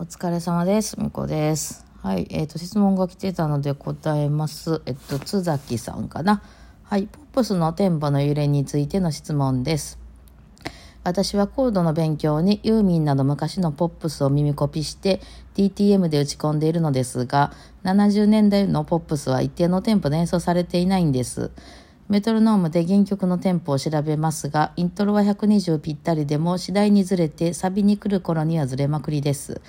お疲れ様です。みこです。はい。えっ、と、質問が来てたので答えます。えっと、津崎さんかな。はい。ポップスのテンポの揺れについての質問です。私はコードの勉強にユーミンなど昔のポップスを耳コピして DTM で打ち込んでいるのですが、70年代のポップスは一定のテンポで演奏されていないんです。メトロノームで原曲のテンポを調べますが、イントロは120ぴったりでも次第にずれてサビに来る頃にはずれまくりです。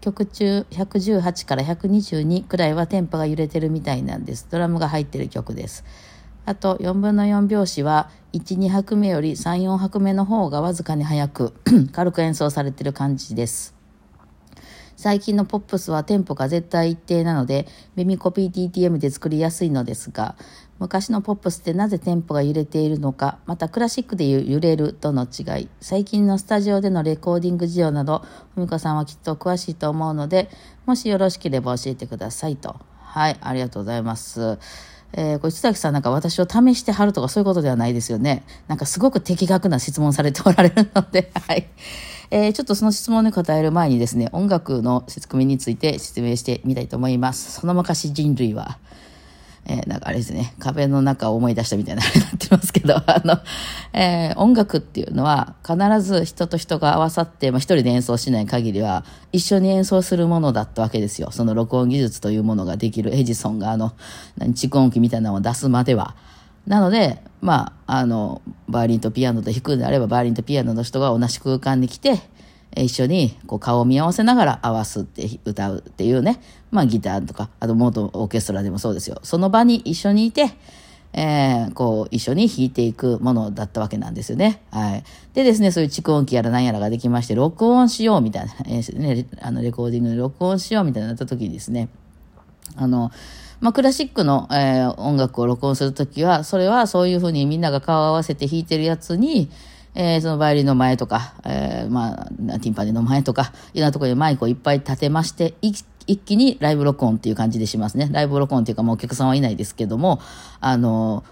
曲中118から122くらいはテンポが揺れてるみたいなんです。ドラムが入ってる曲です。あと4分の4拍子は1、2拍目より3、4拍目の方がわずかに速く 軽く演奏されてる感じです。最近のポップスはテンポが絶対一定なので耳コピー TTM で作りやすいのですが昔のポップスってなぜテンポが揺れているのかまたクラシックでいう揺れるとの違い最近のスタジオでのレコーディング事情などふみこさんはきっと詳しいと思うのでもしよろしければ教えてくださいとはいありがとうございますえー、これ、津崎さんなんか私を試してはるとかそういうことではないですよね。なんかすごく的確な質問されておられるので、はい。えー、ちょっとその質問に答える前にですね、音楽の仕組みについて説明してみたいと思います。その昔人類は、えー、なんかあれですね、壁の中を思い出したみたいなあれになってますけど、あの、えー、音楽っていうのは必ず人と人が合わさって、まあ、一人で演奏しない限りは一緒に演奏するものだったわけですよ。その録音技術というものができるエジソンがあの、何蓄音機みたいなのを出すまでは。なので、まあ、あの、バイオリンとピアノと弾くんであれば、バイオリンとピアノの人が同じ空間に来て、一緒にこう顔を見合わせながら合わすって歌うっていうね、まあギターとか、あと元オーケストラでもそうですよ。その場に一緒にいて、えー、こう一緒に弾いていくものだったわけなんですよね。はい。でですね、そういう蓄音機やら何やらができまして、録音しようみたいな、えー、ね、あのレコーディングで録音しようみたいになった時にですね、あの、まあ、クラシックの、えー、音楽を録音するときは、それはそういうふうにみんなが顔を合わせて弾いてるやつに、えー、そのバイオリンの前とか、えー、まあ、ティンパニーの前とか、いろんなところにマイクをいっぱい立てまして、一気にライブ録音っていう感じでしますね。ライブ録音っていうか、もうお客さんはいないですけども、あの、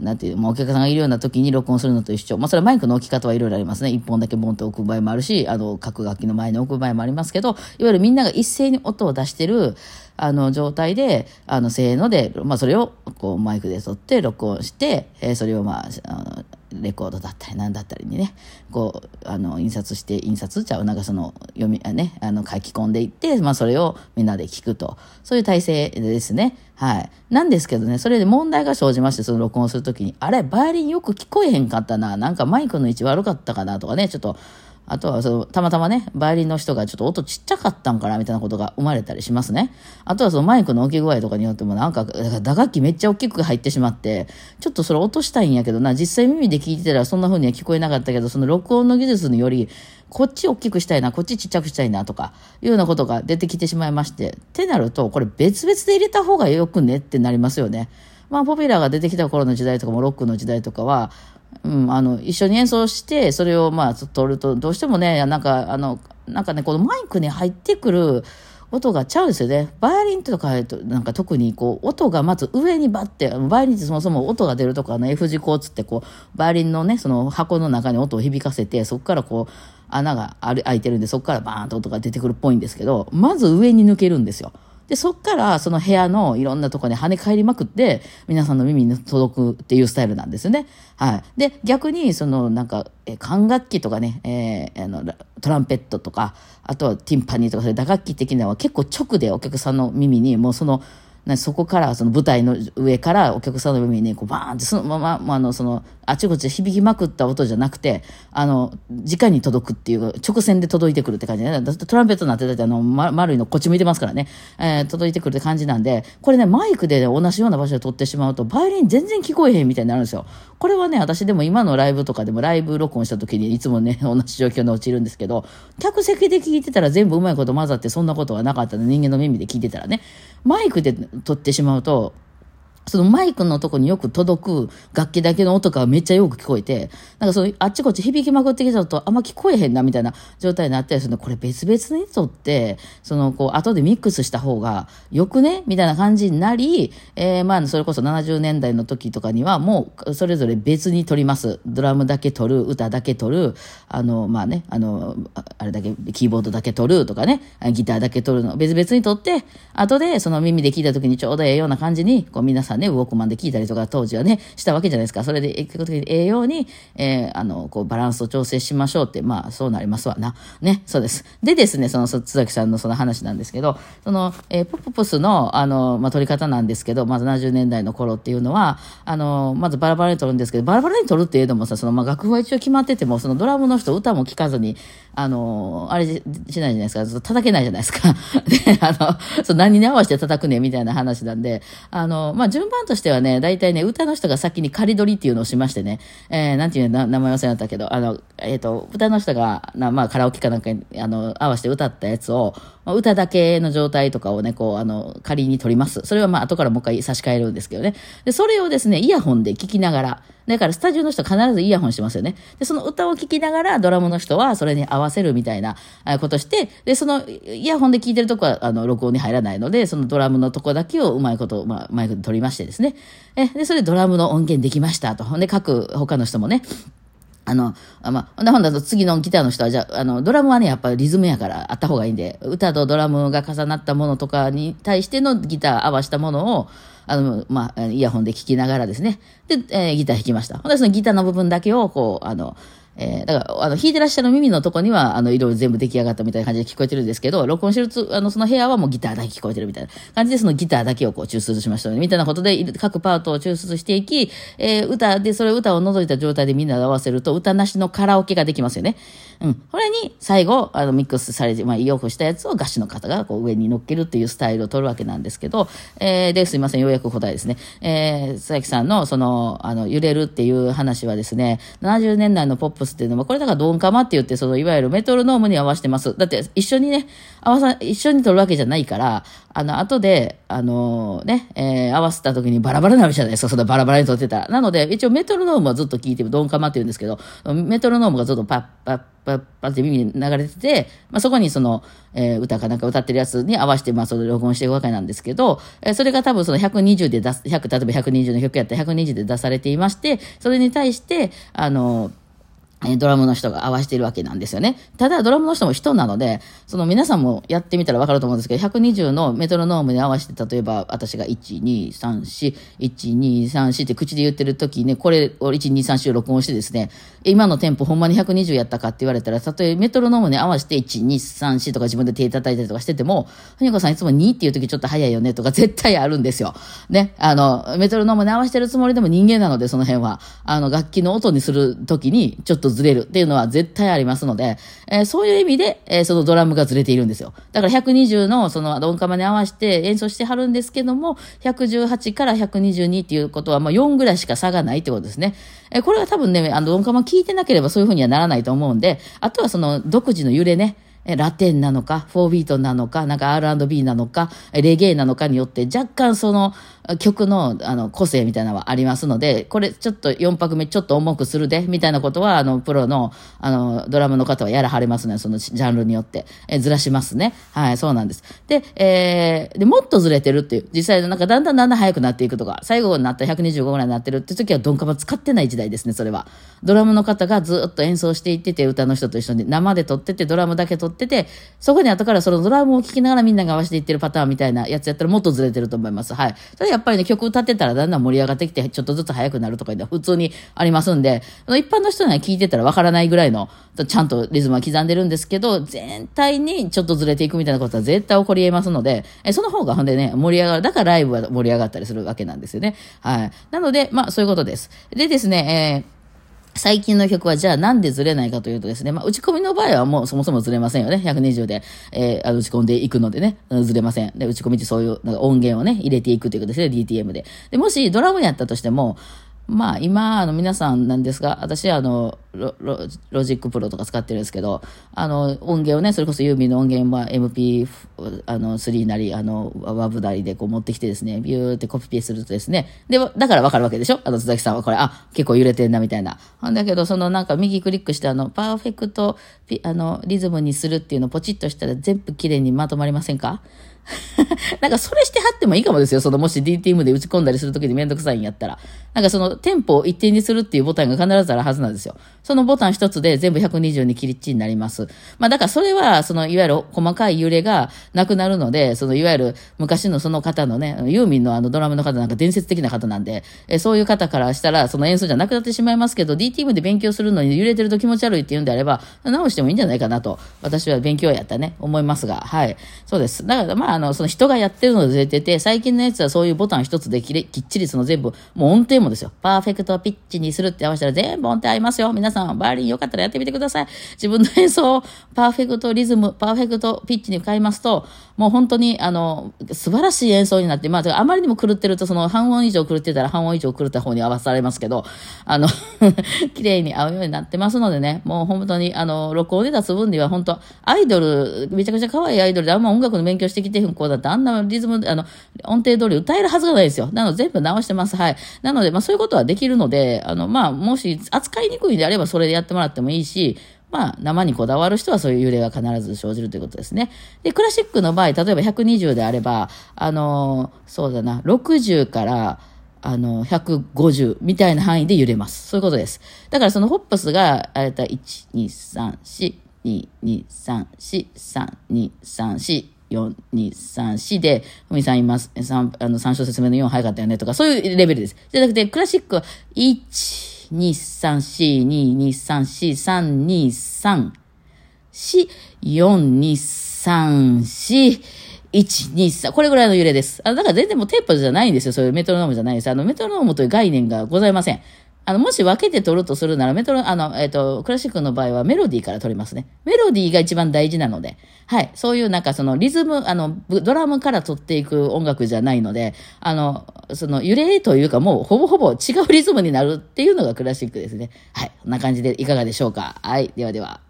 なんていう、もうお客さんがいるような時に録音するのと一緒。まあ、それはマイクの置き方はいろいろありますね。一本だけボンと置く場合もあるし、あの、各楽器の前に置く場合もありますけど、いわゆるみんなが一斉に音を出してる、あの、状態で、あの、せーので、まあ、それを、こう、マイクで撮って、録音して、えー、それを、まあ、あの、レコードだったり何だったりにね、こう、あの、印刷して、印刷ちゃう、なんかその、読み、あね、あの、書き込んでいって、まあ、それをみんなで聞くと。そういう体制ですね。はい。なんですけどね、それで問題が生じまして、その録音するときに、あれ、バイオリンよく聞こえへんかったな、なんかマイクの位置悪かったかなとかね、ちょっと、あとはその、たまたまね、バイオリンの人がちょっと音ちっちゃかったんかな、みたいなことが生まれたりしますね。あとはそのマイクの置き具合とかによってもなんか、打楽器めっちゃ大きく入ってしまって、ちょっとそれ落としたいんやけどな、実際耳で聞いてたらそんな風には聞こえなかったけど、その録音の技術により、こっち大きくしたいな、こっちちっちゃくしたいなとか、いうようなことが出てきてしまいまして、ってなると、これ別々で入れた方がよくねってなりますよね。まあ、ポピュラーが出てきた頃の時代とかも、ロックの時代とかは、うん、あの、一緒に演奏して、それをまあ、撮ると、どうしてもね、なんか、あの、なんかね、このマイクに入ってくる音がちゃうんですよね。バイオリンとか、なんか特にこう、音がまず上にバッて、バイオリンってそもそも音が出るとか、の F 字工つってこう、バイオリンのね、その箱の中に音を響かせて、そこからこう、穴が開いてるんで、そこからバーンと音が出てくるっぽいんですけど、まず上に抜けるんですよ。で、そっからその部屋のいろんなとこに跳ね返りまくって、皆さんの耳に届くっていうスタイルなんですよね。はい。で、逆に、そのなんか、え管楽器とかね、えー、あの、トランペットとか、あとはティンパニーとか、そういう打楽器的なのは結構直でお客さんの耳に、もうその、そこから、その舞台の上からお客さんの耳にこうバーンって、そのまま、まあ、の、その、あちこち響きまくった音じゃなくて、あの、直に届くっていう、直線で届いてくるって感じで、ね、トランペットになってたってあの、ま、丸いのこっち向いてますからね、えー、届いてくるって感じなんで、これね、マイクで、ね、同じような場所で撮ってしまうと、バイオリン全然聞こえへんみたいになるんですよ。これはね、私でも今のライブとかでもライブ録音した時にいつもね、同じ状況に陥るんですけど、客席で聞いてたら全部うまいこと混ざってそんなことはなかったの、人間の耳で聞いてたらね、マイクで撮ってしまうと、そのマイクのとこによく届く楽器だけの音がめっちゃよく聞こえて、なんかそのあっちこっち響きまくってきちゃうとあんま聞こえへんなみたいな状態になったりするの、これ別々にとって、そのこう後でミックスした方がよくね？みたいな感じになり、えー、まあそれこそ70年代の時とかにはもうそれぞれ別に撮ります。ドラムだけ撮る、歌だけ撮る、あの、まあね、あの、あれだけ、キーボードだけ撮るとかね、ギターだけ撮るの別々に撮って、後でその耳で聞いた時にちょうどええような感じに、こう皆さんね、ウォークマンで聞いたりとか当時はね、したわけじゃないですか。それで、結局的に栄養に、えー、あの、こう、バランスを調整しましょうって、まあ、そうなりますわな。ね、そうです。でですね、その、津崎さんのその話なんですけど、その、えー、ポッププスの、あの、まあ、撮り方なんですけど、まず70年代の頃っていうのは、あの、まずバラバラに撮るんですけど、バラバラに撮るっていうのもさ、その、まあ、楽譜は一応決まってても、そのドラムの人、歌も聴かずに、あの、あれしないじゃないですか、叩けないじゃないですか。で、あの、そう何に合わせて叩くね、みたいな話なんで、あの、まあ、順番としてはね、大体ね、歌の人が先に仮取りっていうのをしましてね、えー、なんていう名前忘れたけど、あの、えっ、ー、と、歌の人が、まあ、カラオケかなんかに、あの、合わせて歌ったやつを、歌だけの状態とかをね、こう、あの、仮に取ります。それはまあ、後からもう一回差し替えるんですけどね。で、それをですね、イヤホンで聞きながら、だからスタジオの人必ずイヤホンしますよね。で、その歌を聴きながらドラムの人はそれに合わせるみたいなことして、で、そのイヤホンで聴いてるとこはあの録音に入らないので、そのドラムのとこだけをうまいこと、まあ、マイクで取りますましてですね。え、で、それでドラムの音源できましたと。で、各他の人もね、あの、あまあ、ほんだと次のギターの人は、じゃあ、あの、ドラムはね、やっぱリズムやからあった方がいいんで、歌とドラムが重なったものとかに対してのギター合わしたものを、あの、まあ、イヤホンで聴きながらですね。で、えー、ギター弾きました。ほんで、そのギターの部分だけを、こう、あの、えー、だから、あの、弾いてらっしゃる耳のとこには、あの、いろいろ全部出来上がったみたいな感じで聞こえてるんですけど、録音してるつ、あの、その部屋はもうギターだけ聞こえてるみたいな感じで、そのギターだけをこう抽出しましたね。みたいなことで、各パートを抽出していき、えー、歌で、それ歌を除いた状態でみんなで合わせると、歌なしのカラオケができますよね。うん。これに、最後、あの、ミックスされて、まあ、よくしたやつをガシの方がこう上に乗っけるっていうスタイルを取るわけなんですけど、えー、で、すいません、ようやく答えですね。えー、佐々木さんの、その、あの、揺れるっていう話はですね、70年代のポップスっていうのは、これだからドンカマって言って、その、いわゆるメトロノームに合わせてます。だって、一緒にね、合わさ、一緒に撮るわけじゃないから、あの、後で、あのー、ね、えー、合わせた時にバラバラになるじゃないですか、そのバラバラに撮ってたら。なので、一応メトロノームはずっと聞いてる、ドンカマって言うんですけど、メトロノームがずっとパッパッパッパッって耳に流れてて、まあ、そこにその、えー、歌かなんか歌ってるやつに合わせて、まあ、それ録音していくわけなんですけど、えー、それが多分その120で出す、100、例えば120の曲やったら120で出されていまして、それに対して、あのーえドラムの人が合わせてるわけなんですよね。ただ、ドラムの人も人なので、その皆さんもやってみたらわかると思うんですけど、120のメトロノームに合わせて、例えば私が1、2、3、4、1、2、3、4って口で言ってる時に、これを1、2、3、4録音してですね、今のテンポほんまに120やったかって言われたら、たとえメトロノームに合わせて1、2、3、4とか自分で手叩いたりとかしてても、ふにこさんいつも2っていう時ちょっと早いよねとか絶対あるんですよ。ね。あの、メトロノームに合わせてるつもりでも人間なので、その辺は。あの、楽器の音にする時にちょっとずれるっていうのは絶対ありますので、えー、そういう意味で、えー、そのドラムがずれているんですよ。だから120のそのドンカマに合わせて演奏してはるんですけども、118から122っていうことは、まあ4ぐらいしか差がないってことですね。えー、これは多分ね、あの、ドンカマ聞いてなければそういうふうにはならないと思うんで、あとはその独自の揺れね、ラテンなのか、フォービートなのか、なんか R&B なのか、レゲエなのかによって若干その曲のあの個性みたいなのはありますので、これちょっと4拍目ちょっと重くするで、みたいなことは、あの、プロのあのドラムの方はやらはれますね、そのジャンルによって。えずらしますね。はい、そうなんです。で、えー、で、もっとずれてるっていう、実際なんかだんだんだんだん速くなっていくとか、最後になったら125ぐらいになってるって時はドンカマ使ってない時代ですね、それは。ドラムの方がずっと演奏していってて、歌の人と一緒に生で撮ってて、ドラムだけ撮ってて、そこに後からそのドラムを聴きながらみんなが合わせていってるパターンみたいなやつやったらもっとずれてると思います。はい。それやっぱりね、曲歌ってたらだんだん盛り上がってきて、ちょっとずつ速くなるとかいうのは普通にありますんで、一般の人には聞いてたらわからないぐらいの、ちゃんとリズムは刻んでるんですけど、全体にちょっとずれていくみたいなことは絶対起こり得ますので、えその方がほんでね、盛り上がる。だからライブは盛り上がったりするわけなんですよね。はい。なので、まあそういうことです。でですね、えー最近の曲はじゃあなんでずれないかというとですね、まあ、打ち込みの場合はもうそもそもずれませんよね。120で、えー、打ち込んでいくのでね、ずれません。で、打ち込みってそういうなんか音源をね、入れていくということですね、DTM で。で、もしドラムやったとしても、まあ今、あの皆さんなんですが、私はあのロ Logic Pro とか使ってるんですけど、あの音源をね、それこそユーミンの音源は MP3 なり、あの、 WAV なりでこう持ってきてですね、ビューってコピペするとですね、で、だからわかるわけでしょ？あの、津崎さんはこれ、あ、結構揺れてんなみたいな。だけど、そのなんか右クリックしてあの、パーフェクト、あの、リズムにするっていうのをポチッとしたら全部綺麗にまとまりませんか？なんかそれしてはってもいいかもですよ。そのもし DTM で打ち込んだりするときにめんどくさいんやったら。なんかそのテンポを一定にするっていうボタンが必ずあるはずなんですよ。そのボタン一つで全部120に切りっちになります。まあだからそれは、そのいわゆる細かい揺れがなくなるので、そのいわゆる昔のその方のね、ユーミンのあのドラムの方なんか伝説的な方なんで、えそういう方からしたらその演奏じゃなくなってしまいますけど、DTM で勉強するのに揺れてると気持ち悪いって言うんであれば、直してもいいんじゃないかなと、私は勉強やったね、思いますが、はい。そうです。だからまああの、その人がやってるので出てて、最近のやつはそういうボタン一つできっちりその全部、もう音程もですよ。パーフェクトピッチにするって合わせたら全部音程合いますよ。皆さん、バイオリンよかったらやってみてください。自分の演奏をパーフェクトリズム、パーフェクトピッチに変えますと、もう本当に、あの、素晴らしい演奏になって、まあ、あまりにも狂ってると、その半音以上狂ってたら半音以上狂った方に合わされますけど、あの綺麗に合うようになってますのでね、もう本当に、あの、録音で出す分には本当、アイドル、めちゃくちゃ可愛いアイドルであんま音楽の勉強してきてへん子だって、あんなリズム、あの、音程通り歌えるはずがないですよ。なので全部直してます。はい。なので、まあそういうことはできるので、あの、まあ、もし扱いにくいんであればそれでやってもらってもいいし、まあ、生にこだわる人はそういう揺れが必ず生じるということですね。で、クラシックの場合、例えば120であれば、あの、そうだな、60から、あの、150みたいな範囲で揺れます。そういうことです。だからそのホップスが、えっと、1、2、3、4、2、2、3、4、3、2、3、4、4、2、3、4で、ふみさんいます。3、あの、3小節目の4早かったよねとか、そういうレベルです。じゃなくて、クラシックは、1、2、3、4、2、2、3、4、3、2、3、4、4、2、3、4、1、2、3、これぐらいの揺れです。あだから全然もうテープじゃないんですよ。そういうメトロノームじゃないです。あの、メトロノームという概念がございません。あの、もし分けて取るとするなら、メトロ、あの、えっ、ー、と、クラシックの場合はメロディーから取りますね。メロディーが一番大事なので、はい。そういうなんかそのリズム、あの、ドラムから取っていく音楽じゃないので、あの、その揺れというかもうほぼほぼ違うリズムになるっていうのがクラシックですね。はい。こんな感じでいかがでしょうか。はい。ではでは。